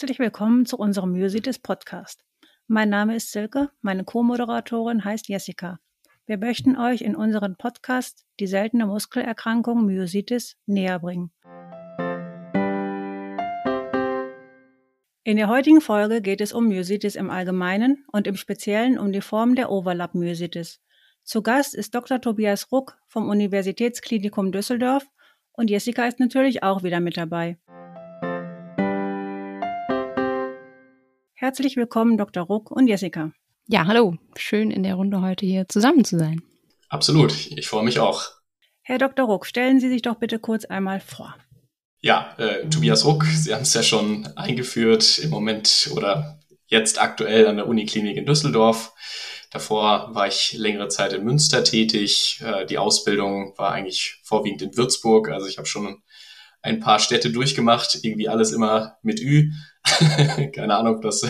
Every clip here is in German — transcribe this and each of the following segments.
Herzlich willkommen zu unserem Myositis Podcast. Mein Name ist Silke, meine Co-Moderatorin heißt Jessica. Wir möchten euch in unserem Podcast die seltene Muskelerkrankung Myositis näher bringen. In der heutigen Folge geht es um Myositis im Allgemeinen und im Speziellen um die Form der Overlap-Myositis. Zu Gast ist Dr. Tobias Ruck vom Universitätsklinikum Düsseldorf und Jessica ist natürlich auch wieder mit dabei. Herzlich willkommen, Dr. Ruck und Jessica. Ja, hallo. Schön in der Runde heute hier zusammen zu sein. Absolut. Ich freue mich auch. Herr Dr. Ruck, stellen Sie sich doch bitte kurz einmal vor. Ja, äh, Tobias Ruck, Sie haben es ja schon eingeführt, im Moment oder jetzt aktuell an der Uniklinik in Düsseldorf. Davor war ich längere Zeit in Münster tätig. Äh, die Ausbildung war eigentlich vorwiegend in Würzburg. Also ich habe schon ein paar Städte durchgemacht, irgendwie alles immer mit Ü. Keine Ahnung, ob das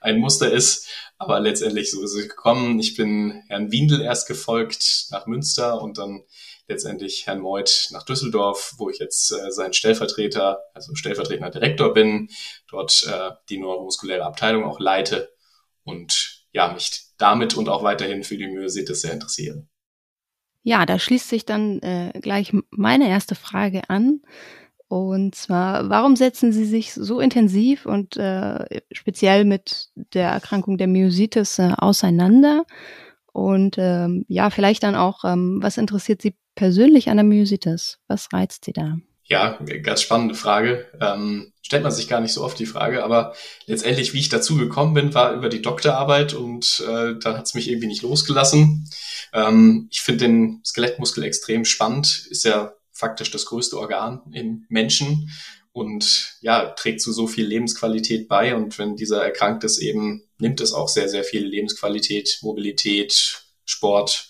ein Muster ist, aber letztendlich so ist es gekommen. Ich bin Herrn Windel erst gefolgt nach Münster und dann letztendlich Herrn Meuth nach Düsseldorf, wo ich jetzt äh, sein Stellvertreter, also stellvertretender Direktor bin, dort äh, die neuromuskuläre Abteilung auch leite und ja, mich damit und auch weiterhin für die Myositis sehr interessiere. Ja, da schließt sich dann äh, gleich meine erste Frage an. Und zwar, warum setzen Sie sich so intensiv und äh, speziell mit der Erkrankung der Myositis äh, auseinander? Und ähm, ja, vielleicht dann auch, ähm, was interessiert Sie persönlich an der Myositis? Was reizt Sie da? Ja, ganz spannende Frage. Ähm, stellt man sich gar nicht so oft die Frage, aber letztendlich, wie ich dazu gekommen bin, war über die Doktorarbeit und äh, dann hat es mich irgendwie nicht losgelassen. Ähm, ich finde den Skelettmuskel extrem spannend, ist ja faktisch das größte Organ im Menschen und ja, trägt zu so viel Lebensqualität bei. Und wenn dieser erkrankt ist, eben nimmt es auch sehr, sehr viel Lebensqualität, Mobilität, Sport,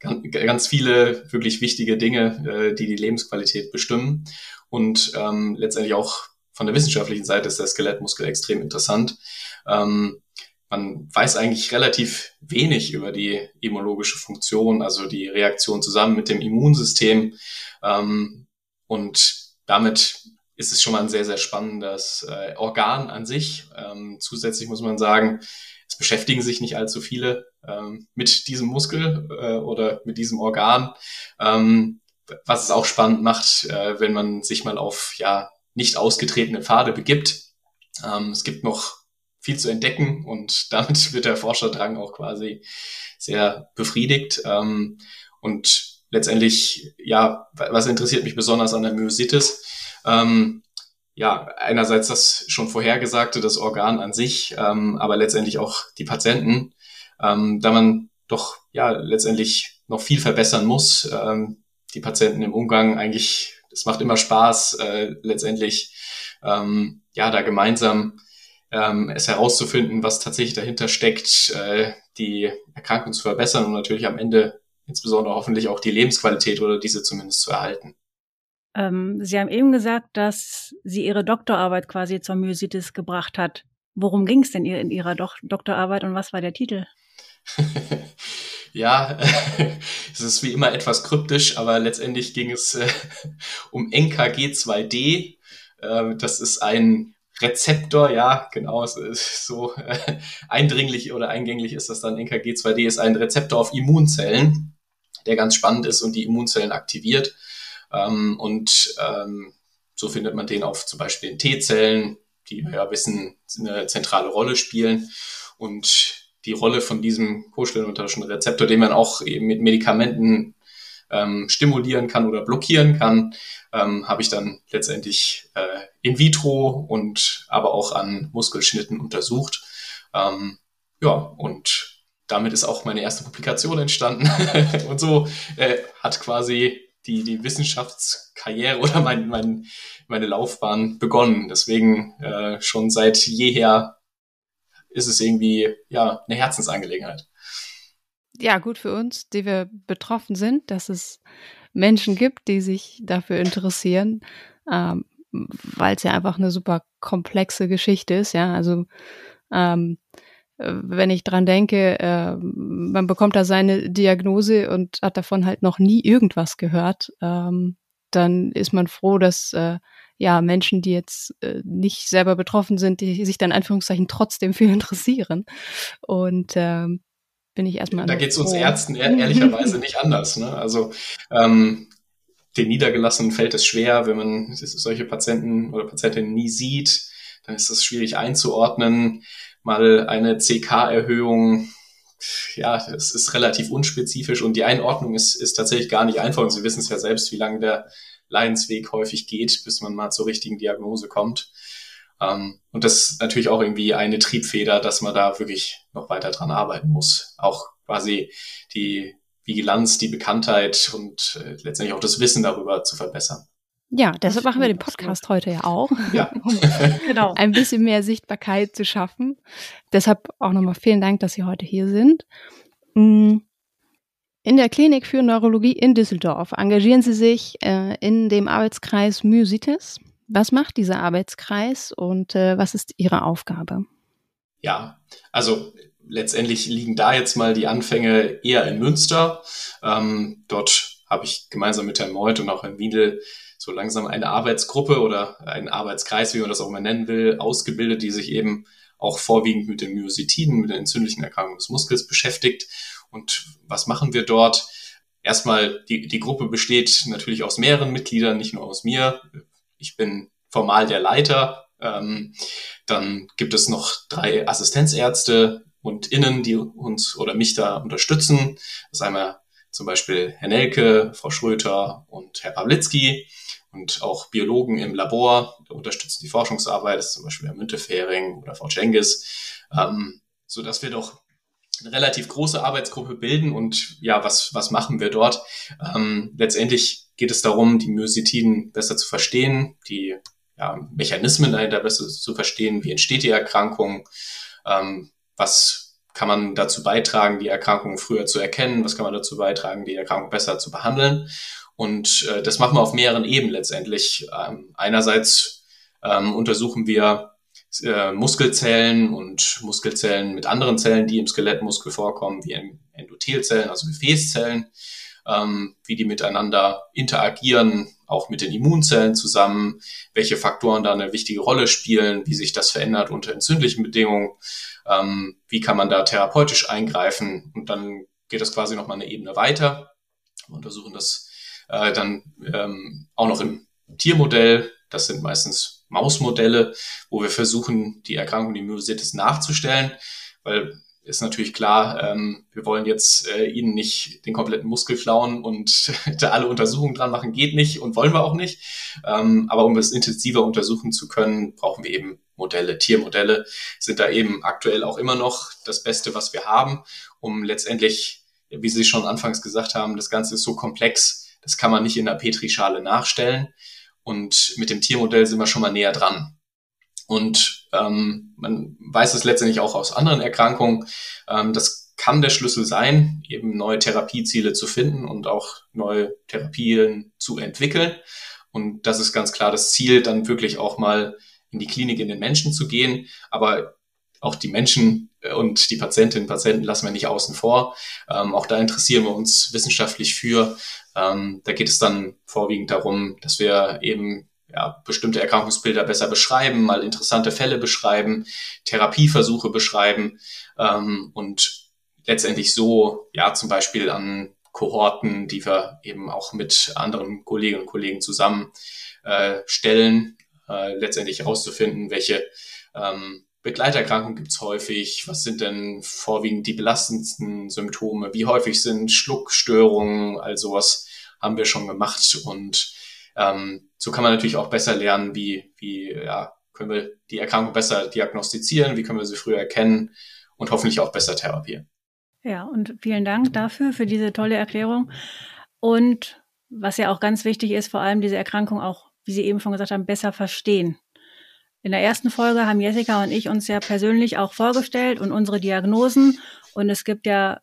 ganz viele wirklich wichtige Dinge, äh, die die Lebensqualität bestimmen. Und ähm, letztendlich auch von der wissenschaftlichen Seite ist der Skelettmuskel extrem interessant. Ähm, man weiß eigentlich relativ wenig über die immunologische Funktion, also die Reaktion zusammen mit dem Immunsystem. Ähm, und damit ist es schon mal ein sehr, sehr spannendes äh, Organ an sich. Ähm, zusätzlich muss man sagen, es beschäftigen sich nicht allzu viele ähm, mit diesem Muskel äh, oder mit diesem Organ. Ähm, was es auch spannend macht, äh, wenn man sich mal auf ja nicht ausgetretene Pfade begibt. Ähm, es gibt noch viel zu entdecken und damit wird der Forscherdrang auch quasi sehr befriedigt. Ähm, und letztendlich, ja, was interessiert mich besonders an der Myositis? Ähm, ja, einerseits das schon vorhergesagte, das Organ an sich, ähm, aber letztendlich auch die Patienten, ähm, da man doch ja letztendlich noch viel verbessern muss. Ähm, die Patienten im Umgang eigentlich, es macht immer Spaß, äh, letztendlich ähm, ja da gemeinsam ähm, es herauszufinden, was tatsächlich dahinter steckt, äh, die Erkrankung zu verbessern und natürlich am Ende insbesondere hoffentlich auch die Lebensqualität oder diese zumindest zu erhalten. Ähm, Sie haben eben gesagt, dass Sie Ihre Doktorarbeit quasi zur Myositis gebracht hat. Worum ging es denn in Ihrer Do Doktorarbeit und was war der Titel? ja, es ist wie immer etwas kryptisch, aber letztendlich ging es äh, um NKG2D. Äh, das ist ein Rezeptor, ja, genau, so äh, eindringlich oder eingänglich ist das dann. NKG2D ist ein Rezeptor auf Immunzellen, der ganz spannend ist und die Immunzellen aktiviert. Ähm, und ähm, so findet man den auf zum Beispiel in T-Zellen, die wir ja wissen, eine zentrale Rolle spielen. Und die Rolle von diesem kostellenunterischen Rezeptor, den man auch eben mit Medikamenten ähm, stimulieren kann oder blockieren kann, ähm, habe ich dann letztendlich äh, in vitro und aber auch an Muskelschnitten untersucht. Ähm, ja, und damit ist auch meine erste Publikation entstanden. und so äh, hat quasi die, die Wissenschaftskarriere oder mein, mein, meine Laufbahn begonnen. Deswegen äh, schon seit jeher ist es irgendwie ja eine Herzensangelegenheit ja, gut für uns, die wir betroffen sind, dass es Menschen gibt, die sich dafür interessieren, ähm, weil es ja einfach eine super komplexe Geschichte ist, ja. Also ähm, wenn ich dran denke, äh, man bekommt da seine Diagnose und hat davon halt noch nie irgendwas gehört, ähm, dann ist man froh, dass äh, ja Menschen, die jetzt äh, nicht selber betroffen sind, die sich dann Anführungszeichen trotzdem für interessieren. Und ähm, bin ich erstmal. Da geht es uns Ärzten ehrlicherweise nicht anders. Ne? Also ähm, den Niedergelassenen fällt es schwer, wenn man solche Patienten oder Patientinnen nie sieht, dann ist es schwierig einzuordnen. Mal eine CK-Erhöhung, ja, das ist relativ unspezifisch und die Einordnung ist, ist tatsächlich gar nicht einfach. Und Sie wissen es ja selbst, wie lange der Leidensweg häufig geht, bis man mal zur richtigen Diagnose kommt. Ähm, und das ist natürlich auch irgendwie eine Triebfeder, dass man da wirklich noch weiter dran arbeiten muss. Auch quasi die Vigilanz, die Bekanntheit und äh, letztendlich auch das Wissen darüber zu verbessern. Ja, deshalb machen wir den Podcast heute ja auch, ja. um genau. ein bisschen mehr Sichtbarkeit zu schaffen. Deshalb auch nochmal vielen Dank, dass Sie heute hier sind. Mm. In der Klinik für Neurologie in Düsseldorf engagieren Sie sich äh, in dem Arbeitskreis Myositis. Was macht dieser Arbeitskreis und äh, was ist Ihre Aufgabe? Ja, also letztendlich liegen da jetzt mal die Anfänge eher in Münster. Ähm, dort habe ich gemeinsam mit Herrn Meuth und auch Herrn Wiedel so langsam eine Arbeitsgruppe oder einen Arbeitskreis, wie man das auch mal nennen will, ausgebildet, die sich eben auch vorwiegend mit den Myositiden, mit den entzündlichen Erkrankungen des Muskels beschäftigt. Und was machen wir dort? Erstmal, die, die Gruppe besteht natürlich aus mehreren Mitgliedern, nicht nur aus mir. Ich bin formal der Leiter. Ähm, dann gibt es noch drei Assistenzärzte, und Innen, die uns oder mich da unterstützen. Das ist einmal zum Beispiel Herr Nelke, Frau Schröter und Herr Pawlitzki und auch Biologen im Labor unterstützen die Forschungsarbeit, das ist zum Beispiel Herr Müntefering oder Frau Cengiz, ähm, so dass wir doch eine relativ große Arbeitsgruppe bilden und ja, was, was machen wir dort? Ähm, letztendlich geht es darum, die Myositiden besser zu verstehen, die ja, Mechanismen dahinter besser zu verstehen, wie entsteht die Erkrankung, ähm, was kann man dazu beitragen, die Erkrankung früher zu erkennen? Was kann man dazu beitragen, die Erkrankung besser zu behandeln? Und äh, das machen wir auf mehreren Ebenen letztendlich. Ähm, einerseits ähm, untersuchen wir äh, Muskelzellen und Muskelzellen mit anderen Zellen, die im Skelettmuskel vorkommen, wie Endothelzellen, also Gefäßzellen, ähm, wie die miteinander interagieren, auch mit den Immunzellen zusammen, welche Faktoren da eine wichtige Rolle spielen, wie sich das verändert unter entzündlichen Bedingungen ähm, wie kann man da therapeutisch eingreifen und dann geht das quasi nochmal eine Ebene weiter. Wir untersuchen das äh, dann ähm, auch noch im Tiermodell. Das sind meistens Mausmodelle, wo wir versuchen, die Erkrankung, die Myositis nachzustellen, weil ist natürlich klar, ähm, wir wollen jetzt äh, ihnen nicht den kompletten Muskel klauen und da alle Untersuchungen dran machen, geht nicht und wollen wir auch nicht. Ähm, aber um es intensiver untersuchen zu können, brauchen wir eben Modelle. Tiermodelle sind da eben aktuell auch immer noch das Beste, was wir haben, um letztendlich, wie Sie schon anfangs gesagt haben, das Ganze ist so komplex, das kann man nicht in der Petrischale nachstellen. Und mit dem Tiermodell sind wir schon mal näher dran. Und ähm, man weiß es letztendlich auch aus anderen Erkrankungen. Ähm, das kann der Schlüssel sein, eben neue Therapieziele zu finden und auch neue Therapien zu entwickeln. Und das ist ganz klar das Ziel, dann wirklich auch mal in die Klinik in den Menschen zu gehen. Aber auch die Menschen äh, und die Patientinnen und Patienten lassen wir nicht außen vor. Ähm, auch da interessieren wir uns wissenschaftlich für. Ähm, da geht es dann vorwiegend darum, dass wir eben ja, bestimmte Erkrankungsbilder besser beschreiben, mal interessante Fälle beschreiben, Therapieversuche beschreiben ähm, und letztendlich so, ja, zum Beispiel an Kohorten, die wir eben auch mit anderen Kolleginnen und Kollegen zusammen äh, stellen, äh, letztendlich herauszufinden, welche ähm, Begleiterkrankungen gibt's häufig, was sind denn vorwiegend die belastendsten Symptome, wie häufig sind Schluckstörungen, all sowas haben wir schon gemacht und ähm, so kann man natürlich auch besser lernen, wie, wie ja, können wir die Erkrankung besser diagnostizieren, wie können wir sie früher erkennen und hoffentlich auch besser therapieren. Ja, und vielen Dank dafür, für diese tolle Erklärung. Und was ja auch ganz wichtig ist, vor allem diese Erkrankung auch, wie Sie eben schon gesagt haben, besser verstehen. In der ersten Folge haben Jessica und ich uns ja persönlich auch vorgestellt und unsere Diagnosen. Und es gibt ja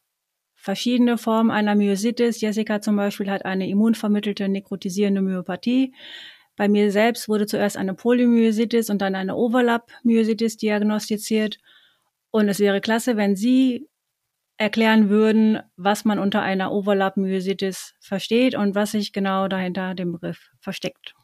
verschiedene Formen einer Myositis. Jessica zum Beispiel hat eine immunvermittelte nekrotisierende Myopathie. Bei mir selbst wurde zuerst eine Polymyositis und dann eine Overlap-Myositis diagnostiziert. Und es wäre klasse, wenn Sie erklären würden, was man unter einer Overlap-Myositis versteht und was sich genau dahinter dem Begriff versteckt.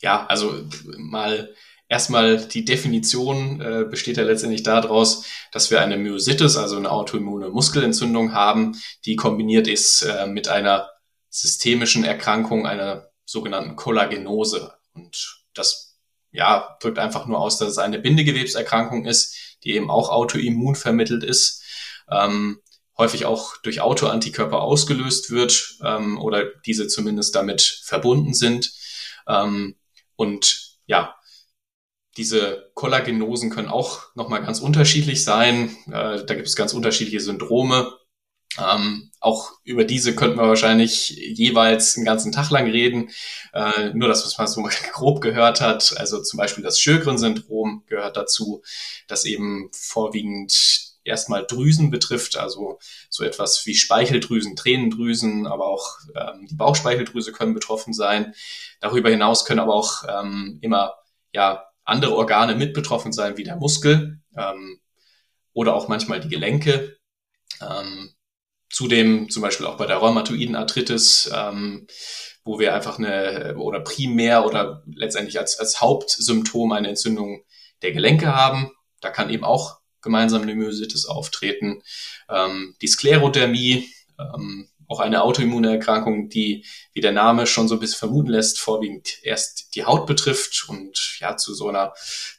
ja, also mal erstmal die Definition äh, besteht ja letztendlich daraus, dass wir eine Myositis, also eine autoimmune Muskelentzündung haben, die kombiniert ist äh, mit einer systemischen Erkrankung, einer sogenannten Kollagenose. Und das ja, drückt einfach nur aus, dass es eine Bindegewebserkrankung ist, die eben auch autoimmun vermittelt ist, ähm, häufig auch durch Autoantikörper ausgelöst wird ähm, oder diese zumindest damit verbunden sind. Ähm, und ja, diese Kollagenosen können auch nochmal ganz unterschiedlich sein. Äh, da gibt es ganz unterschiedliche Syndrome. Ähm, auch über diese könnten wir wahrscheinlich jeweils einen ganzen Tag lang reden. Äh, nur das, was man so grob gehört hat. Also zum Beispiel das Sjögren-Syndrom gehört dazu, das eben vorwiegend erstmal Drüsen betrifft, also so etwas wie Speicheldrüsen, Tränendrüsen, aber auch ähm, die Bauchspeicheldrüse können betroffen sein. Darüber hinaus können aber auch ähm, immer ja andere Organe mit betroffen sein, wie der Muskel ähm, oder auch manchmal die Gelenke. Ähm, zudem zum Beispiel auch bei der rheumatoiden Arthritis, ähm, wo wir einfach eine oder primär oder letztendlich als, als Hauptsymptom eine Entzündung der Gelenke haben. Da kann eben auch gemeinsam eine Myositis auftreten. Ähm, die Sklerodermie, ähm, auch eine Autoimmunerkrankung, die, wie der Name schon so ein bisschen vermuten lässt, vorwiegend erst die Haut betrifft und ja zu so einer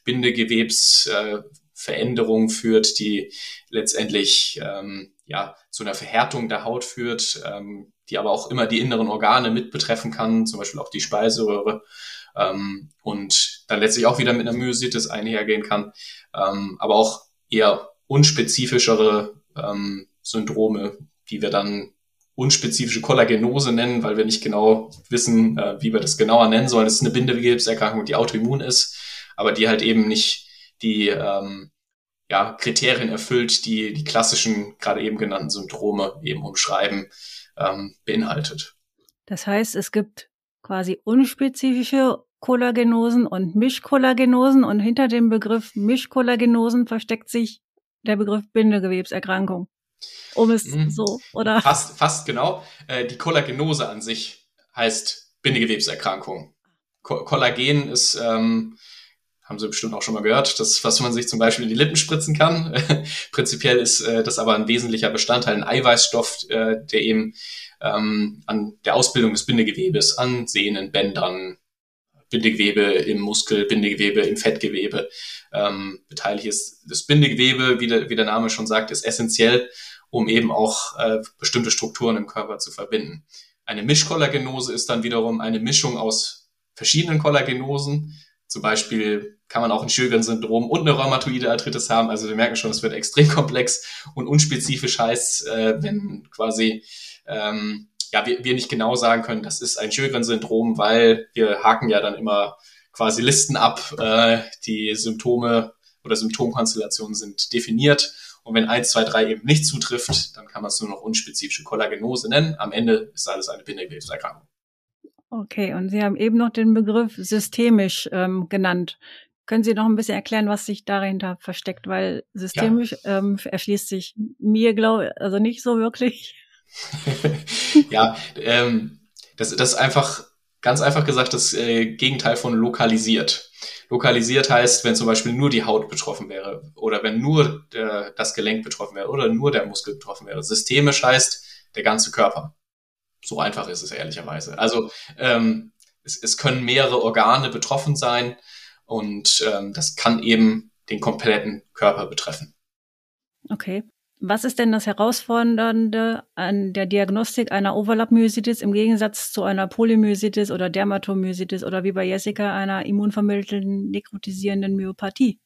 Bindegewebsveränderung äh, führt, die letztendlich ähm, ja zu einer Verhärtung der Haut führt, ähm, die aber auch immer die inneren Organe mit betreffen kann, zum Beispiel auch die Speiseröhre ähm, und dann letztlich auch wieder mit einer Myositis einhergehen kann, ähm, aber auch eher unspezifischere ähm, Syndrome, die wir dann unspezifische Kollagenose nennen, weil wir nicht genau wissen, äh, wie wir das genauer nennen sollen. Es ist eine Bindegewebserkrankung, die autoimmun ist, aber die halt eben nicht die ähm, ja, Kriterien erfüllt, die die klassischen, gerade eben genannten Symptome eben umschreiben, ähm, beinhaltet. Das heißt, es gibt quasi unspezifische Kollagenosen und Mischkollagenosen und hinter dem Begriff Mischkollagenosen versteckt sich der Begriff Bindegewebserkrankung um es mhm. so, oder? Fast, fast genau. Äh, die Kollagenose an sich heißt Bindegewebserkrankung. Ko Kollagen ist, ähm, haben Sie bestimmt auch schon mal gehört, das, was man sich zum Beispiel in die Lippen spritzen kann. Prinzipiell ist äh, das aber ein wesentlicher Bestandteil, ein Eiweißstoff, äh, der eben ähm, an der Ausbildung des Bindegewebes, an Sehnen, Bändern, Bindegewebe im Muskel, Bindegewebe im Fettgewebe ähm, beteiligt ist. Das Bindegewebe, wie der, wie der Name schon sagt, ist essentiell um eben auch äh, bestimmte Strukturen im Körper zu verbinden. Eine Mischkollagenose ist dann wiederum eine Mischung aus verschiedenen Kollagenosen. Zum Beispiel kann man auch ein Sjögren-Syndrom und eine rheumatoide Arthritis haben. Also wir merken schon, es wird extrem komplex und unspezifisch heißt, äh, wenn quasi ähm, ja, wir, wir nicht genau sagen können, das ist ein Sjögren-Syndrom, weil wir haken ja dann immer quasi Listen ab, äh, die Symptome oder Symptomkonstellationen sind definiert und wenn eins, zwei, drei eben nicht zutrifft, dann kann man es nur noch unspezifische Kollagenose nennen. Am Ende ist alles eine Bindegewebserkrankung. Okay, und Sie haben eben noch den Begriff systemisch ähm, genannt. Können Sie noch ein bisschen erklären, was sich dahinter versteckt? Weil systemisch ja. ähm, erschließt sich mir, glaube also nicht so wirklich. ja, ähm, das, das ist einfach, ganz einfach gesagt, das äh, Gegenteil von lokalisiert. Lokalisiert heißt, wenn zum Beispiel nur die Haut betroffen wäre oder wenn nur der, das Gelenk betroffen wäre oder nur der Muskel betroffen wäre. Systemisch heißt der ganze Körper. So einfach ist es ehrlicherweise. Also ähm, es, es können mehrere Organe betroffen sein und ähm, das kann eben den kompletten Körper betreffen. Okay. Was ist denn das Herausfordernde an der Diagnostik einer Overlap-Myositis im Gegensatz zu einer Polymyositis oder Dermatomyositis oder wie bei Jessica einer immunvermittelten nekrotisierenden Myopathie?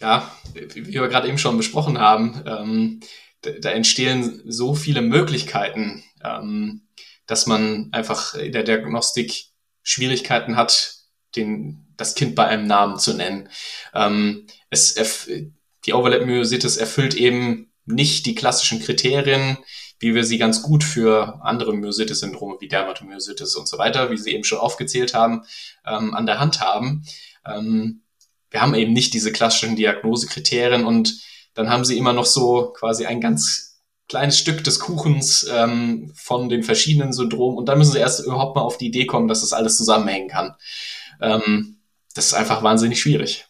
Ja, wie wir gerade eben schon besprochen haben, ähm, da, da, entstehen so viele Möglichkeiten, ähm, dass man einfach in der Diagnostik Schwierigkeiten hat, den, das Kind bei einem Namen zu nennen. Ähm, es, die Overlap-Myositis erfüllt eben nicht die klassischen Kriterien, wie wir sie ganz gut für andere Myositis-Syndrome wie Dermatomyositis und so weiter, wie Sie eben schon aufgezählt haben, ähm, an der Hand haben. Ähm, wir haben eben nicht diese klassischen Diagnosekriterien und dann haben Sie immer noch so quasi ein ganz kleines Stück des Kuchens ähm, von den verschiedenen Syndromen und dann müssen Sie erst überhaupt mal auf die Idee kommen, dass das alles zusammenhängen kann. Ähm, das ist einfach wahnsinnig schwierig.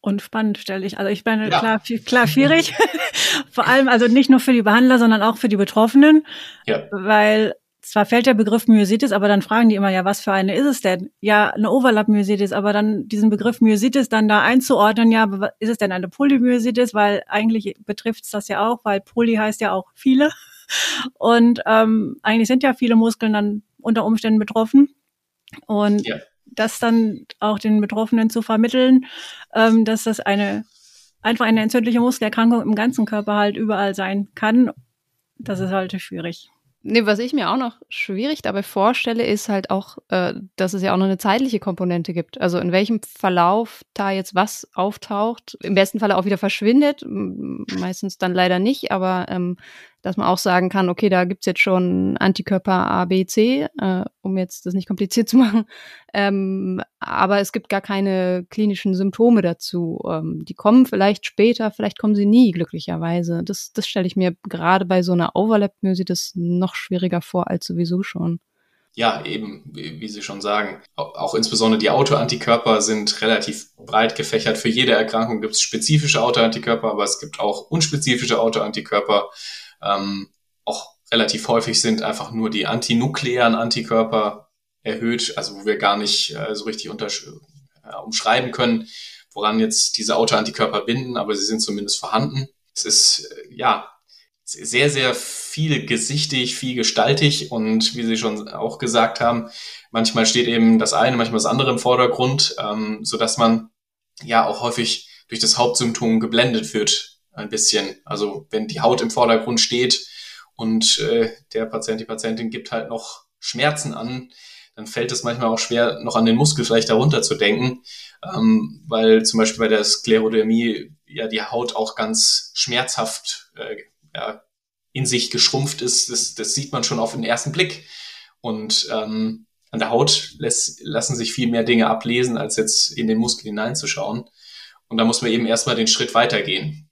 Und spannend stelle ich. Also ich bin ja. klar, klar schwierig. Vor allem also nicht nur für die Behandler, sondern auch für die Betroffenen. Ja. Weil zwar fällt der Begriff Myositis, aber dann fragen die immer, ja, was für eine ist es denn? Ja, eine Overlap-Myositis, aber dann diesen Begriff Myositis dann da einzuordnen, ja, ist es denn eine Polymyositis? Weil eigentlich betrifft es das ja auch, weil Poly heißt ja auch viele. Und ähm, eigentlich sind ja viele Muskeln dann unter Umständen betroffen. Und ja. das dann auch den Betroffenen zu vermitteln, ähm, dass das eine einfach eine entzündliche Muskelerkrankung im ganzen Körper halt überall sein kann, das ist halt schwierig. Nee, was ich mir auch noch schwierig dabei vorstelle, ist halt auch, äh, dass es ja auch noch eine zeitliche Komponente gibt. Also in welchem Verlauf da jetzt was auftaucht, im besten Falle auch wieder verschwindet, meistens dann leider nicht, aber ähm, dass man auch sagen kann, okay, da gibt's jetzt schon Antikörper A, B, C, äh, um jetzt das nicht kompliziert zu machen. Ähm, aber es gibt gar keine klinischen Symptome dazu. Ähm, die kommen vielleicht später, vielleicht kommen sie nie, glücklicherweise. Das, das stelle ich mir gerade bei so einer Overlap-Myositis noch schwieriger vor als sowieso schon. Ja, eben, wie, Sie schon sagen. Auch insbesondere die Autoantikörper sind relativ breit gefächert. Für jede Erkrankung gibt es spezifische Autoantikörper, aber es gibt auch unspezifische Autoantikörper ähm, auch relativ häufig sind einfach nur die antinuklearen Antikörper erhöht, also wo wir gar nicht äh, so richtig äh, umschreiben können, woran jetzt diese Autoantikörper binden, aber sie sind zumindest vorhanden. Es ist äh, ja sehr, sehr viel gesichtig, viel gestaltig und wie Sie schon auch gesagt haben, manchmal steht eben das eine, manchmal das andere im Vordergrund, ähm, so dass man ja auch häufig durch das Hauptsymptom geblendet wird ein bisschen. Also wenn die Haut im Vordergrund steht und äh, der Patient, die Patientin gibt halt noch Schmerzen an, dann fällt es manchmal auch schwer, noch an den Muskel vielleicht darunter zu denken, ähm, weil zum Beispiel bei der Sklerodermie ja die Haut auch ganz schmerzhaft äh, ja, in sich geschrumpft ist. Das, das sieht man schon auf den ersten Blick. Und ähm, an der Haut lässt, lassen sich viel mehr Dinge ablesen, als jetzt in den Muskel hineinzuschauen. Und da muss man eben erstmal den Schritt weitergehen.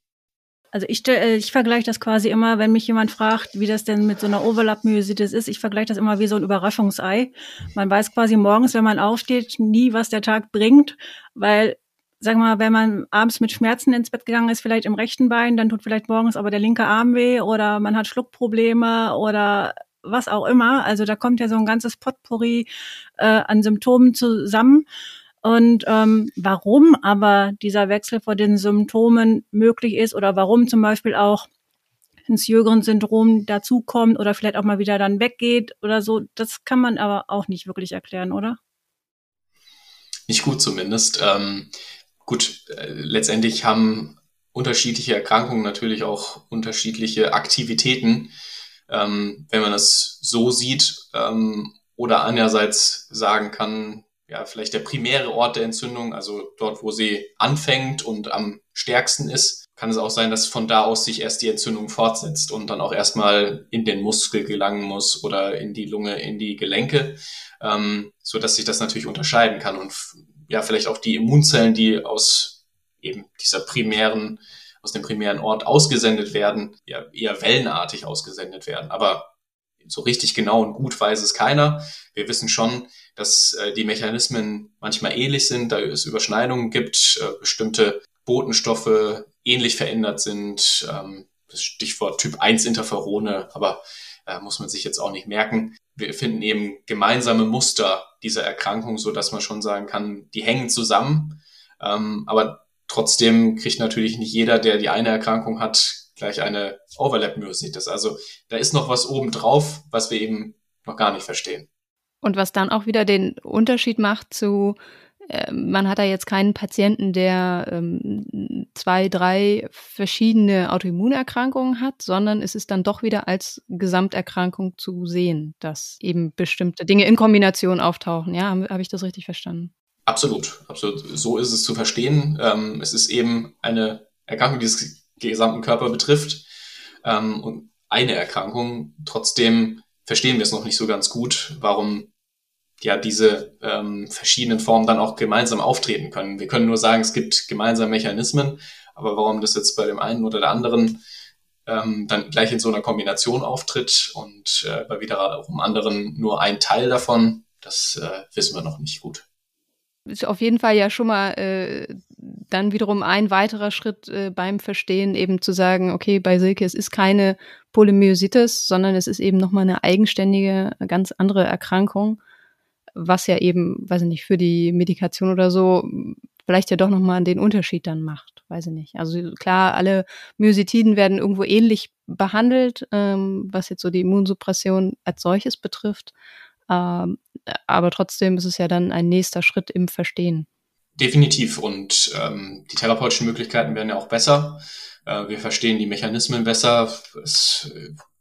Also ich, äh, ich vergleiche das quasi immer, wenn mich jemand fragt, wie das denn mit so einer Overlap-Myositis ist, ich vergleiche das immer wie so ein Überraschungsei. Man weiß quasi morgens, wenn man aufsteht, nie, was der Tag bringt, weil sag mal, wenn man abends mit Schmerzen ins Bett gegangen ist, vielleicht im rechten Bein, dann tut vielleicht morgens aber der linke Arm weh oder man hat Schluckprobleme oder was auch immer. Also da kommt ja so ein ganzes Potpourri äh, an Symptomen zusammen. Und ähm, warum aber dieser Wechsel vor den Symptomen möglich ist oder warum zum Beispiel auch ins Jögren-Syndrom dazukommt oder vielleicht auch mal wieder dann weggeht oder so, das kann man aber auch nicht wirklich erklären, oder? Nicht gut zumindest. Ähm, gut, äh, letztendlich haben unterschiedliche Erkrankungen natürlich auch unterschiedliche Aktivitäten. Ähm, wenn man es so sieht ähm, oder einerseits sagen kann, ja, vielleicht der primäre Ort der Entzündung, also dort, wo sie anfängt und am stärksten ist, kann es auch sein, dass von da aus sich erst die Entzündung fortsetzt und dann auch erstmal in den Muskel gelangen muss oder in die Lunge, in die Gelenke, ähm, so dass sich das natürlich unterscheiden kann und ja, vielleicht auch die Immunzellen, die aus eben dieser primären, aus dem primären Ort ausgesendet werden, ja, eher wellenartig ausgesendet werden. Aber so richtig genau und gut weiß es keiner. Wir wissen schon, dass äh, die Mechanismen manchmal ähnlich sind, da es Überschneidungen gibt, äh, bestimmte Botenstoffe ähnlich verändert sind. Ähm, Stichwort Typ 1 Interferone, aber äh, muss man sich jetzt auch nicht merken. Wir finden eben gemeinsame Muster dieser Erkrankung, so dass man schon sagen kann, die hängen zusammen. Ähm, aber trotzdem kriegt natürlich nicht jeder, der die eine Erkrankung hat, gleich eine Overlap-Myositis. Also da ist noch was oben drauf, was wir eben noch gar nicht verstehen. Und was dann auch wieder den Unterschied macht zu, äh, man hat da jetzt keinen Patienten, der ähm, zwei, drei verschiedene Autoimmunerkrankungen hat, sondern es ist dann doch wieder als Gesamterkrankung zu sehen, dass eben bestimmte Dinge in Kombination auftauchen. Ja, habe hab ich das richtig verstanden? Absolut, absolut. So ist es zu verstehen. Ähm, es ist eben eine Erkrankung, die den gesamten Körper betrifft ähm, und eine Erkrankung. Trotzdem verstehen wir es noch nicht so ganz gut, warum ja diese ähm, verschiedenen Formen dann auch gemeinsam auftreten können. Wir können nur sagen, es gibt gemeinsame Mechanismen, aber warum das jetzt bei dem einen oder der anderen ähm, dann gleich in so einer Kombination auftritt und äh, bei wiederum anderen nur ein Teil davon, das äh, wissen wir noch nicht gut. ist auf jeden Fall ja schon mal äh, dann wiederum ein weiterer Schritt äh, beim Verstehen, eben zu sagen, okay, bei Silke, es ist keine Polymyositis, sondern es ist eben nochmal eine eigenständige, ganz andere Erkrankung, was ja eben, weiß ich nicht, für die Medikation oder so vielleicht ja doch nochmal den Unterschied dann macht, weiß ich nicht. Also klar, alle Myositiden werden irgendwo ähnlich behandelt, ähm, was jetzt so die Immunsuppression als solches betrifft. Ähm, aber trotzdem ist es ja dann ein nächster Schritt im Verstehen. Definitiv. Und ähm, die therapeutischen Möglichkeiten werden ja auch besser. Äh, wir verstehen die Mechanismen besser. Es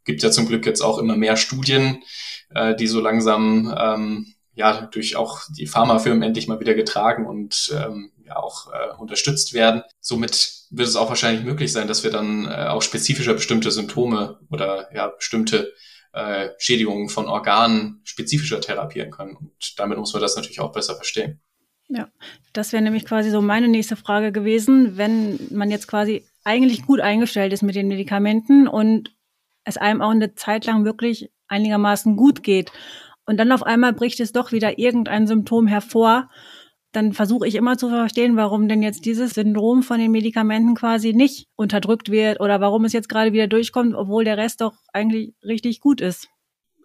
gibt ja zum Glück jetzt auch immer mehr Studien, äh, die so langsam ähm, ja durch auch die Pharmafirmen endlich mal wieder getragen und ähm, ja auch äh, unterstützt werden. Somit wird es auch wahrscheinlich möglich sein, dass wir dann äh, auch spezifischer bestimmte Symptome oder ja bestimmte äh, Schädigungen von Organen spezifischer therapieren können. Und damit muss man das natürlich auch besser verstehen. Ja, das wäre nämlich quasi so meine nächste Frage gewesen, wenn man jetzt quasi eigentlich gut eingestellt ist mit den Medikamenten und es einem auch eine Zeit lang wirklich einigermaßen gut geht. Und dann auf einmal bricht es doch wieder irgendein Symptom hervor dann versuche ich immer zu verstehen, warum denn jetzt dieses Syndrom von den Medikamenten quasi nicht unterdrückt wird oder warum es jetzt gerade wieder durchkommt, obwohl der Rest doch eigentlich richtig gut ist.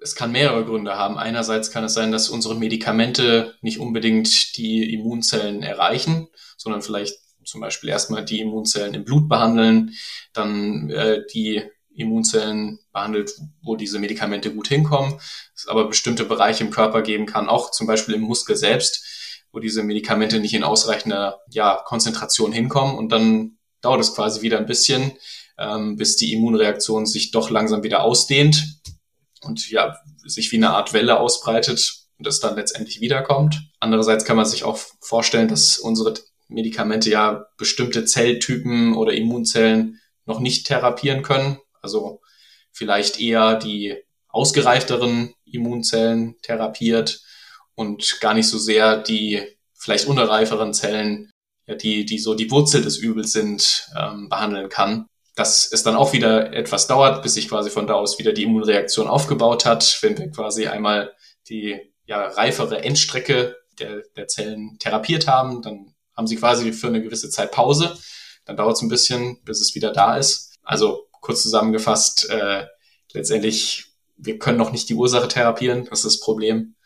Es kann mehrere Gründe haben. Einerseits kann es sein, dass unsere Medikamente nicht unbedingt die Immunzellen erreichen, sondern vielleicht zum Beispiel erstmal die Immunzellen im Blut behandeln, dann äh, die Immunzellen behandelt, wo diese Medikamente gut hinkommen, es aber bestimmte Bereiche im Körper geben kann, auch zum Beispiel im Muskel selbst, wo diese Medikamente nicht in ausreichender ja, Konzentration hinkommen und dann dauert es quasi wieder ein bisschen, ähm, bis die Immunreaktion sich doch langsam wieder ausdehnt und ja, sich wie eine Art Welle ausbreitet und es dann letztendlich wiederkommt. Andererseits kann man sich auch vorstellen, dass unsere Medikamente ja bestimmte Zelltypen oder Immunzellen noch nicht therapieren können. Also vielleicht eher die ausgereifteren Immunzellen therapiert und gar nicht so sehr die vielleicht unreiferen Zellen, ja, die, die so die Wurzel des Übels sind, ähm, behandeln kann. Dass es dann auch wieder etwas dauert, bis sich quasi von da aus wieder die Immunreaktion aufgebaut hat, wenn wir quasi einmal die ja, reifere Endstrecke der, der Zellen therapiert haben, dann haben sie quasi für eine gewisse Zeit Pause. Dann dauert es ein bisschen, bis es wieder da ist. Also kurz zusammengefasst, äh, letztendlich, wir können noch nicht die Ursache therapieren, das ist das Problem.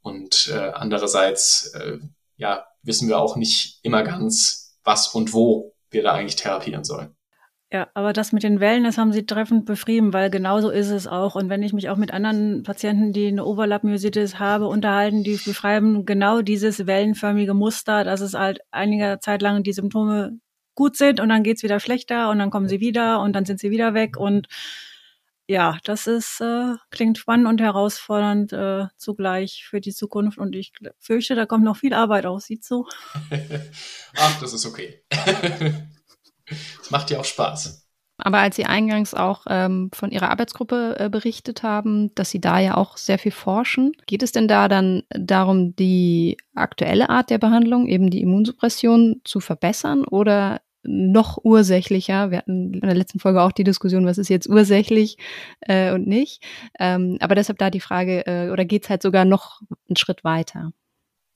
Und äh, andererseits äh, ja, wissen wir auch nicht immer ganz, was und wo wir da eigentlich therapieren sollen. Ja, aber das mit den Wellen, das haben Sie treffend beschrieben, weil genauso ist es auch. Und wenn ich mich auch mit anderen Patienten, die eine Overlap-Myositis haben, unterhalten, die beschreiben genau dieses wellenförmige Muster, dass es halt einiger Zeit lang die Symptome gut sind und dann geht's wieder schlechter und dann kommen sie wieder und dann sind sie wieder weg und ja, das ist äh, klingt spannend und herausfordernd äh, zugleich für die Zukunft und ich fürchte, da kommt noch viel Arbeit auf Sie zu. Ach, das ist okay. Es macht ja auch Spaß. Aber als Sie eingangs auch ähm, von Ihrer Arbeitsgruppe äh, berichtet haben, dass Sie da ja auch sehr viel forschen, geht es denn da dann darum, die aktuelle Art der Behandlung, eben die Immunsuppression, zu verbessern oder noch ursächlicher. Wir hatten in der letzten Folge auch die Diskussion, was ist jetzt ursächlich äh, und nicht. Ähm, aber deshalb da die Frage, äh, oder geht's halt sogar noch einen Schritt weiter?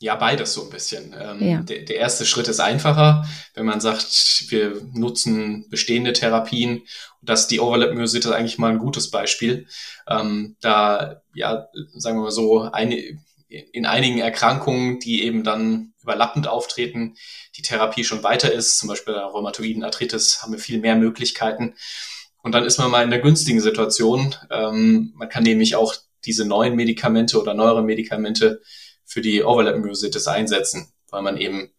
Ja, beides so ein bisschen. Ähm, ja. der, der erste Schritt ist einfacher, wenn man sagt, wir nutzen bestehende Therapien. Und das die Overlap-Myositis eigentlich mal ein gutes Beispiel. Ähm, da, ja, sagen wir mal so, eine, in einigen Erkrankungen, die eben dann überlappend auftreten, die Therapie schon weiter ist, zum Beispiel bei der rheumatoiden Arthritis haben wir viel mehr Möglichkeiten. Und dann ist man mal in einer günstigen Situation. Ähm, man kann nämlich auch diese neuen Medikamente oder neuere Medikamente für die Overlap-Myositis einsetzen, weil man eben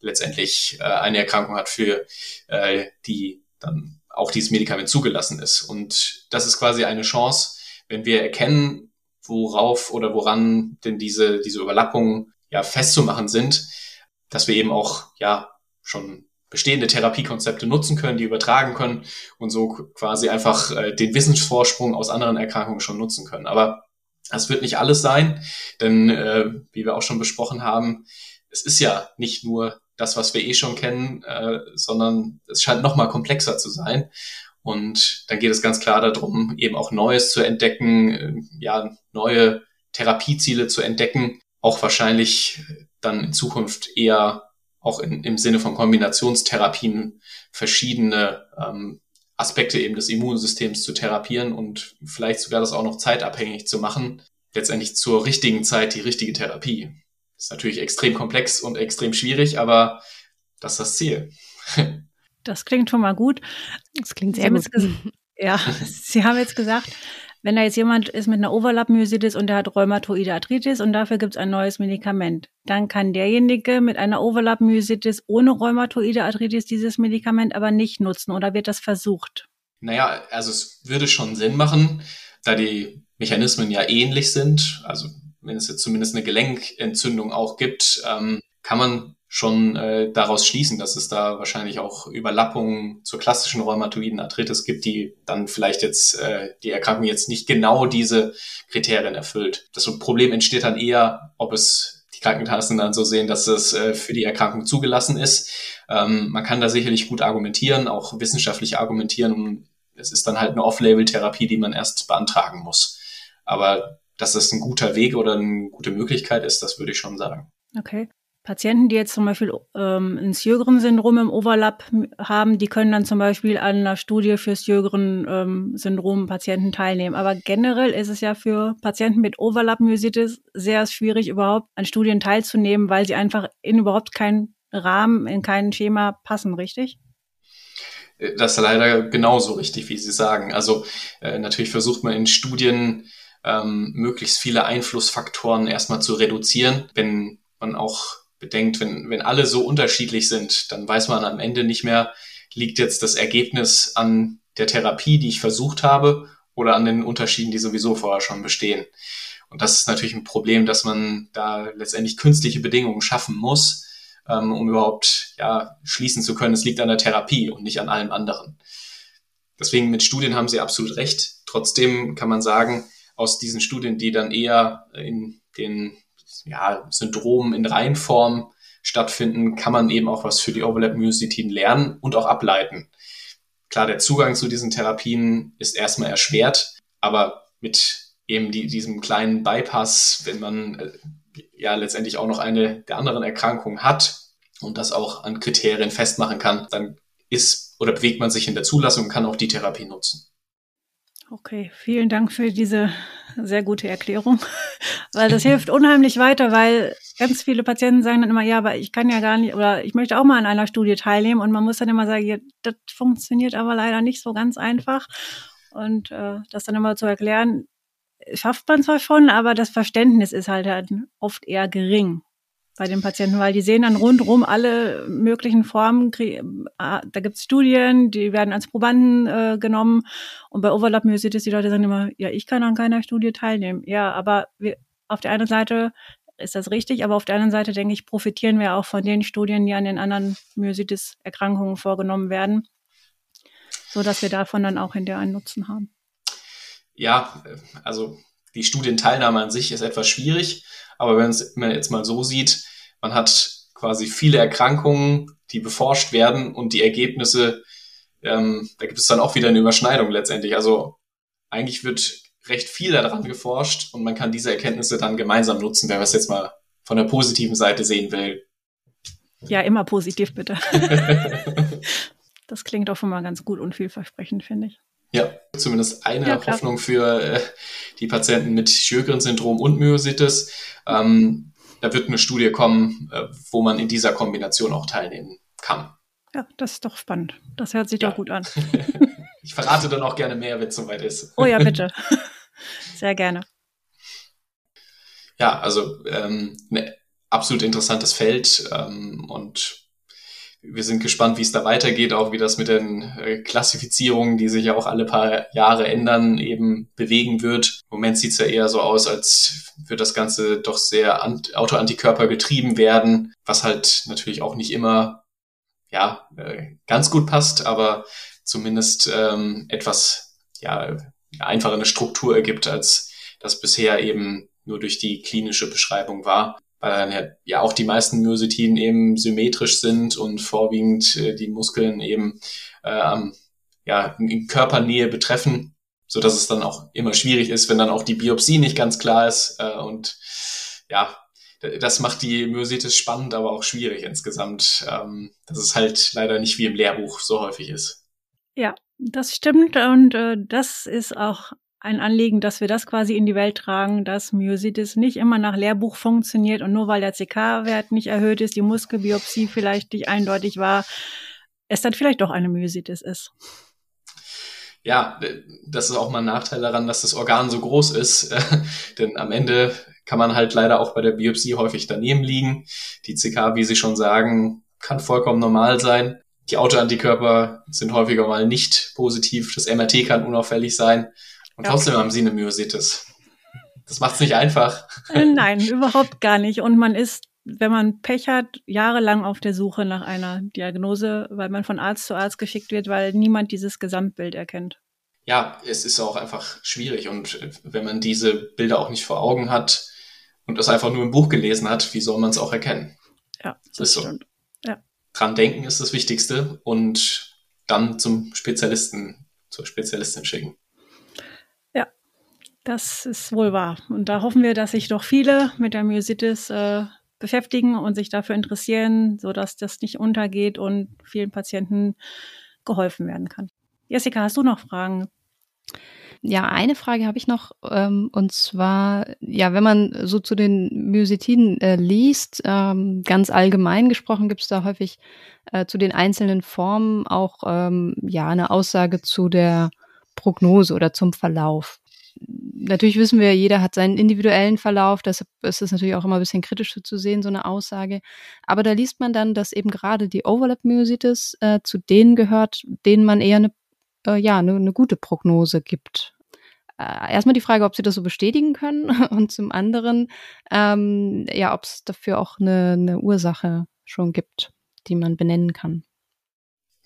letztendlich äh, eine Erkrankung hat, für äh, die dann auch dieses Medikament zugelassen ist. Und das ist quasi eine Chance, wenn wir erkennen, worauf oder woran denn diese, diese Überlappungen ja festzumachen sind, dass wir eben auch ja schon bestehende Therapiekonzepte nutzen können, die übertragen können und so quasi einfach äh, den Wissensvorsprung aus anderen Erkrankungen schon nutzen können. Aber das wird nicht alles sein, denn äh, wie wir auch schon besprochen haben, es ist ja nicht nur das, was wir eh schon kennen, äh, sondern es scheint noch mal komplexer zu sein. Und dann geht es ganz klar darum, eben auch Neues zu entdecken, äh, ja, neue Therapieziele zu entdecken, auch wahrscheinlich dann in Zukunft eher auch in, im Sinne von Kombinationstherapien verschiedene ähm, Aspekte eben des Immunsystems zu therapieren und vielleicht sogar das auch noch zeitabhängig zu machen, letztendlich zur richtigen Zeit die richtige Therapie. Das ist natürlich extrem komplex und extrem schwierig, aber das ist das Ziel. Das klingt schon mal gut. Das klingt sehr gut. Ja, Sie haben jetzt gesagt, wenn da jetzt jemand ist mit einer Overlap-Myositis und der hat rheumatoide Arthritis und dafür gibt es ein neues Medikament, dann kann derjenige mit einer Overlap-Myositis ohne rheumatoide Arthritis dieses Medikament aber nicht nutzen oder wird das versucht? Naja, also es würde schon Sinn machen, da die Mechanismen ja ähnlich sind. Also wenn es jetzt zumindest eine Gelenkentzündung auch gibt, ähm, kann man schon äh, daraus schließen, dass es da wahrscheinlich auch Überlappungen zur klassischen rheumatoiden Arthritis gibt, die dann vielleicht jetzt äh, die Erkrankung jetzt nicht genau diese Kriterien erfüllt. Das Problem entsteht dann eher, ob es die Krankenkassen dann so sehen, dass es äh, für die Erkrankung zugelassen ist. Ähm, man kann da sicherlich gut argumentieren, auch wissenschaftlich argumentieren. Und es ist dann halt eine Off-Label-Therapie, die man erst beantragen muss. Aber dass das ein guter Weg oder eine gute Möglichkeit ist, das würde ich schon sagen. Okay. Patienten, die jetzt zum Beispiel ähm, ein Sjögren-Syndrom im Overlap haben, die können dann zum Beispiel an einer Studie für Sjögren-Syndrom Patienten teilnehmen. Aber generell ist es ja für Patienten mit Overlap-Myositis sehr schwierig, überhaupt an Studien teilzunehmen, weil sie einfach in überhaupt keinen Rahmen, in kein Schema passen, richtig? Das ist leider genauso richtig, wie Sie sagen. Also äh, natürlich versucht man in Studien ähm, möglichst viele Einflussfaktoren erstmal zu reduzieren. Wenn man auch bedenkt, wenn, wenn alle so unterschiedlich sind, dann weiß man am Ende nicht mehr, liegt jetzt das Ergebnis an der Therapie, die ich versucht habe, oder an den Unterschieden, die sowieso vorher schon bestehen. Und das ist natürlich ein Problem, dass man da letztendlich künstliche Bedingungen schaffen muss, ähm, um überhaupt ja, schließen zu können, es liegt an der Therapie und nicht an allem anderen. Deswegen mit Studien haben Sie absolut recht. Trotzdem kann man sagen, aus diesen Studien, die dann eher in den ja, Syndrom in Reinform stattfinden, kann man eben auch was für die Overlap-Myositin lernen und auch ableiten. Klar, der Zugang zu diesen Therapien ist erstmal erschwert, aber mit eben die, diesem kleinen Bypass, wenn man äh, ja letztendlich auch noch eine der anderen Erkrankungen hat und das auch an Kriterien festmachen kann, dann ist oder bewegt man sich in der Zulassung und kann auch die Therapie nutzen. Okay, vielen Dank für diese sehr gute Erklärung, weil das hilft unheimlich weiter, weil ganz viele Patienten sagen dann immer, ja, aber ich kann ja gar nicht oder ich möchte auch mal an einer Studie teilnehmen und man muss dann immer sagen, ja, das funktioniert aber leider nicht so ganz einfach. Und äh, das dann immer zu erklären, schafft man zwar schon, aber das Verständnis ist halt, halt oft eher gering bei den Patienten, weil die sehen dann rundherum alle möglichen Formen. Ah, da gibt es Studien, die werden als Probanden äh, genommen. Und bei Overlap-Myositis, die Leute sagen immer, ja, ich kann an keiner Studie teilnehmen. Ja, aber wir, auf der einen Seite ist das richtig, aber auf der anderen Seite, denke ich, profitieren wir auch von den Studien, die an den anderen Myositis-Erkrankungen vorgenommen werden, so dass wir davon dann auch hinterher einen Nutzen haben. Ja, also die Studienteilnahme an sich ist etwas schwierig, aber wenn man jetzt mal so sieht, man hat quasi viele Erkrankungen, die beforscht werden und die Ergebnisse, ähm, da gibt es dann auch wieder eine Überschneidung letztendlich. Also eigentlich wird recht viel daran geforscht und man kann diese Erkenntnisse dann gemeinsam nutzen, wenn man es jetzt mal von der positiven Seite sehen will. Ja, immer positiv bitte. das klingt auch schon mal ganz gut und vielversprechend, finde ich. Ja, zumindest eine ja, Hoffnung für äh, die Patienten mit Sjögren-Syndrom und Myositis. Ähm, da wird eine Studie kommen, äh, wo man in dieser Kombination auch teilnehmen kann. Ja, das ist doch spannend. Das hört sich ja. doch gut an. ich verrate dann auch gerne mehr, wenn es soweit ist. Oh ja, bitte. Sehr gerne. Ja, also ähm, ein absolut interessantes Feld ähm, und wir sind gespannt, wie es da weitergeht, auch wie das mit den äh, Klassifizierungen, die sich ja auch alle paar Jahre ändern, eben bewegen wird. Im Moment sieht es ja eher so aus, als würde das Ganze doch sehr Autoantikörper getrieben werden, was halt natürlich auch nicht immer ja äh, ganz gut passt, aber zumindest ähm, etwas ja einfacher eine Struktur ergibt, als das bisher eben nur durch die klinische Beschreibung war weil dann ja auch die meisten Myositiden eben symmetrisch sind und vorwiegend äh, die Muskeln eben äh, ja, in Körpernähe betreffen, so dass es dann auch immer schwierig ist, wenn dann auch die Biopsie nicht ganz klar ist äh, und ja, das macht die Myositis spannend, aber auch schwierig insgesamt, ähm, dass es halt leider nicht wie im Lehrbuch so häufig ist. Ja, das stimmt und äh, das ist auch ein Anliegen, dass wir das quasi in die Welt tragen, dass Myositis nicht immer nach Lehrbuch funktioniert und nur weil der CK-Wert nicht erhöht ist, die Muskelbiopsie vielleicht nicht eindeutig war, es dann vielleicht doch eine Myositis ist. Ja, das ist auch mal ein Nachteil daran, dass das Organ so groß ist, denn am Ende kann man halt leider auch bei der Biopsie häufig daneben liegen. Die CK, wie Sie schon sagen, kann vollkommen normal sein. Die Autoantikörper sind häufiger mal nicht positiv. Das MRT kann unauffällig sein. Und trotzdem haben sie eine Myositis. Das macht es nicht einfach. Äh, nein, überhaupt gar nicht. Und man ist, wenn man Pech hat, jahrelang auf der Suche nach einer Diagnose, weil man von Arzt zu Arzt geschickt wird, weil niemand dieses Gesamtbild erkennt. Ja, es ist auch einfach schwierig. Und wenn man diese Bilder auch nicht vor Augen hat und das einfach nur im Buch gelesen hat, wie soll man es auch erkennen? Ja, das, das ist stimmt. so. Ja. Dran denken ist das Wichtigste und dann zum Spezialisten, zur Spezialistin schicken. Das ist wohl wahr. Und da hoffen wir, dass sich doch viele mit der Myositis äh, beschäftigen und sich dafür interessieren, sodass das nicht untergeht und vielen Patienten geholfen werden kann. Jessica, hast du noch Fragen? Ja, eine Frage habe ich noch, ähm, und zwar, ja, wenn man so zu den Myositiden äh, liest, ähm, ganz allgemein gesprochen, gibt es da häufig äh, zu den einzelnen Formen auch ähm, ja eine Aussage zu der Prognose oder zum Verlauf natürlich wissen wir, jeder hat seinen individuellen Verlauf, deshalb ist es natürlich auch immer ein bisschen kritisch zu sehen, so eine Aussage. Aber da liest man dann, dass eben gerade die Overlap-Myositis äh, zu denen gehört, denen man eher eine, äh, ja, eine, eine gute Prognose gibt. Äh, erstmal die Frage, ob Sie das so bestätigen können und zum anderen, ähm, ja, ob es dafür auch eine, eine Ursache schon gibt, die man benennen kann.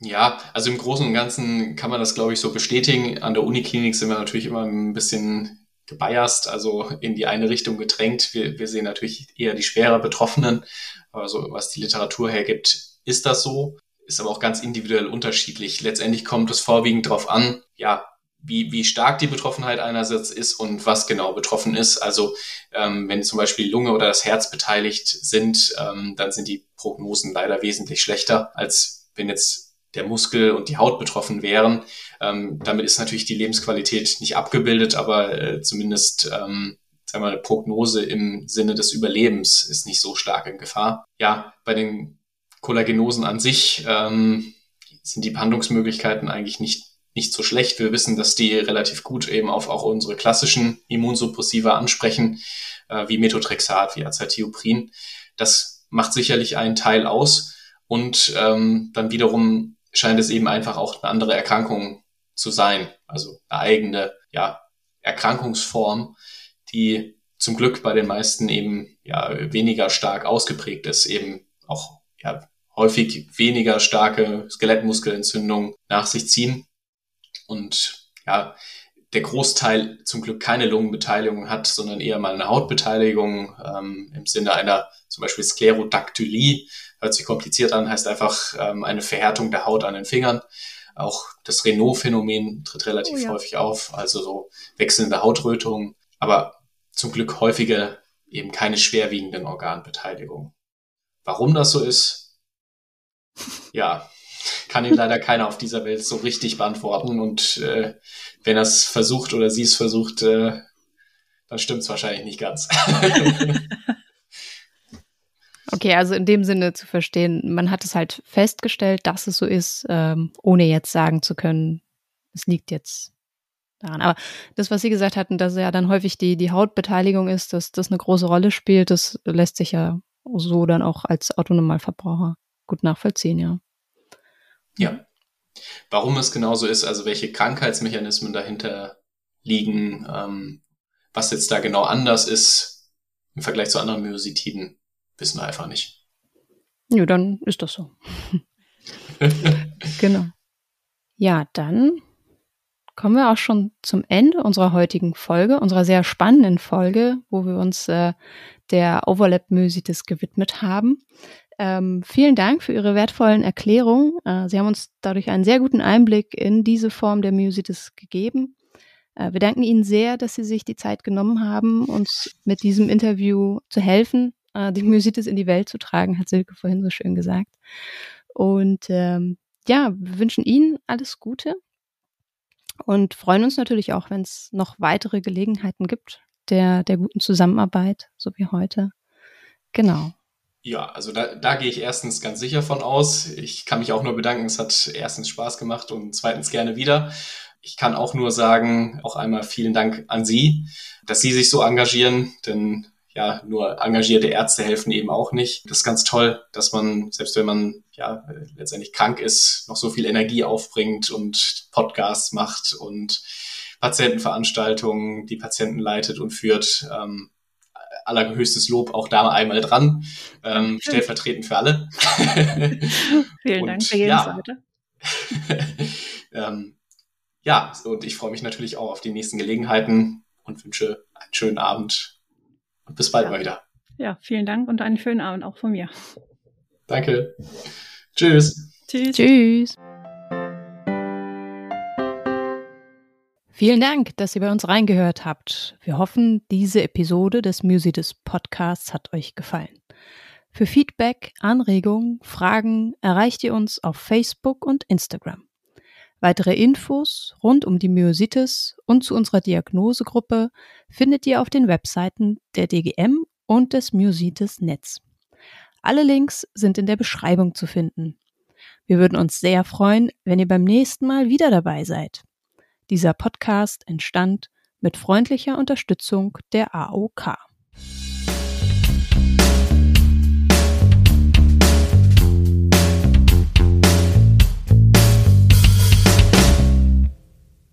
Ja, also im Großen und Ganzen kann man das, glaube ich, so bestätigen. An der Uniklinik sind wir natürlich immer ein bisschen gebiased, also in die eine Richtung gedrängt. Wir, wir sehen natürlich eher die schwerer Betroffenen. Aber so, was die Literatur hergibt, ist das so. Ist aber auch ganz individuell unterschiedlich. Letztendlich kommt es vorwiegend darauf an, ja, wie, wie stark die Betroffenheit einerseits ist und was genau betroffen ist. Also ähm, wenn zum Beispiel Lunge oder das Herz beteiligt sind, ähm, dann sind die Prognosen leider wesentlich schlechter, als wenn jetzt der Muskel und die Haut betroffen wären. Ähm, damit ist natürlich die Lebensqualität nicht abgebildet, aber äh, zumindest ähm, sagen wir, eine Prognose im Sinne des Überlebens ist nicht so stark in Gefahr. Ja, bei den Kollagenosen an sich ähm, sind die Behandlungsmöglichkeiten eigentlich nicht nicht so schlecht. Wir wissen, dass die relativ gut eben auf auch unsere klassischen Immunsuppressiva ansprechen, äh, wie Methotrexat, wie Azathioprin. Das macht sicherlich einen Teil aus und ähm, dann wiederum scheint es eben einfach auch eine andere Erkrankung zu sein. Also eine eigene, ja, Erkrankungsform, die zum Glück bei den meisten eben ja weniger stark ausgeprägt ist, eben auch ja häufig weniger starke Skelettmuskelentzündungen nach sich ziehen und ja der Großteil zum Glück keine Lungenbeteiligung hat, sondern eher mal eine Hautbeteiligung ähm, im Sinne einer zum Beispiel Sklerodaktylie, hört sich kompliziert an, heißt einfach ähm, eine Verhärtung der Haut an den Fingern. Auch das Renault-Phänomen tritt relativ oh ja. häufig auf, also so wechselnde Hautrötungen, aber zum Glück häufige eben keine schwerwiegenden Organbeteiligungen. Warum das so ist, ja, kann Ihnen leider keiner auf dieser Welt so richtig beantworten. Und äh, wenn er es versucht oder sie es versucht, äh, dann stimmt es wahrscheinlich nicht ganz. Okay, also in dem Sinne zu verstehen, man hat es halt festgestellt, dass es so ist, ähm, ohne jetzt sagen zu können, es liegt jetzt daran. Aber das, was Sie gesagt hatten, dass ja dann häufig die, die Hautbeteiligung ist, dass das eine große Rolle spielt, das lässt sich ja so dann auch als Autonomalverbraucher gut nachvollziehen, ja. Ja. Warum es genauso ist, also welche Krankheitsmechanismen dahinter liegen, ähm, was jetzt da genau anders ist im Vergleich zu anderen Myositiden, wissen wir einfach nicht. Ja, dann ist das so. genau. Ja, dann kommen wir auch schon zum Ende unserer heutigen Folge, unserer sehr spannenden Folge, wo wir uns äh, der Overlap-Myositis gewidmet haben. Ähm, vielen Dank für Ihre wertvollen Erklärungen. Äh, Sie haben uns dadurch einen sehr guten Einblick in diese Form der Myositis gegeben. Äh, wir danken Ihnen sehr, dass Sie sich die Zeit genommen haben, uns mit diesem Interview zu helfen äh, die Myositis in die Welt zu tragen, hat Silke vorhin so schön gesagt. Und ähm, ja, wir wünschen Ihnen alles Gute und freuen uns natürlich auch, wenn es noch weitere Gelegenheiten gibt der, der guten Zusammenarbeit, so wie heute. Genau. Ja, also da, da gehe ich erstens ganz sicher von aus. Ich kann mich auch nur bedanken. Es hat erstens Spaß gemacht und zweitens gerne wieder. Ich kann auch nur sagen, auch einmal vielen Dank an Sie, dass Sie sich so engagieren, denn ja, nur engagierte Ärzte helfen eben auch nicht. Das ist ganz toll, dass man, selbst wenn man ja letztendlich krank ist, noch so viel Energie aufbringt und Podcasts macht und Patientenveranstaltungen, die Patienten leitet und führt. Ähm, allerhöchstes Lob auch da einmal dran, ähm, stellvertretend für alle. Vielen und, Dank für jede ja, Seite. ähm, ja, und ich freue mich natürlich auch auf die nächsten Gelegenheiten und wünsche einen schönen Abend und bis bald ja. mal wieder. Ja, vielen Dank und einen schönen Abend auch von mir. Danke. Tschüss. Tschüss. Tschüss. Vielen Dank, dass ihr bei uns reingehört habt. Wir hoffen, diese Episode des Musides Podcasts hat euch gefallen. Für Feedback, Anregungen, Fragen erreicht ihr uns auf Facebook und Instagram. Weitere Infos rund um die Myositis und zu unserer Diagnosegruppe findet ihr auf den Webseiten der DGM und des Myositis Netz. Alle Links sind in der Beschreibung zu finden. Wir würden uns sehr freuen, wenn ihr beim nächsten Mal wieder dabei seid. Dieser Podcast entstand mit freundlicher Unterstützung der AOK.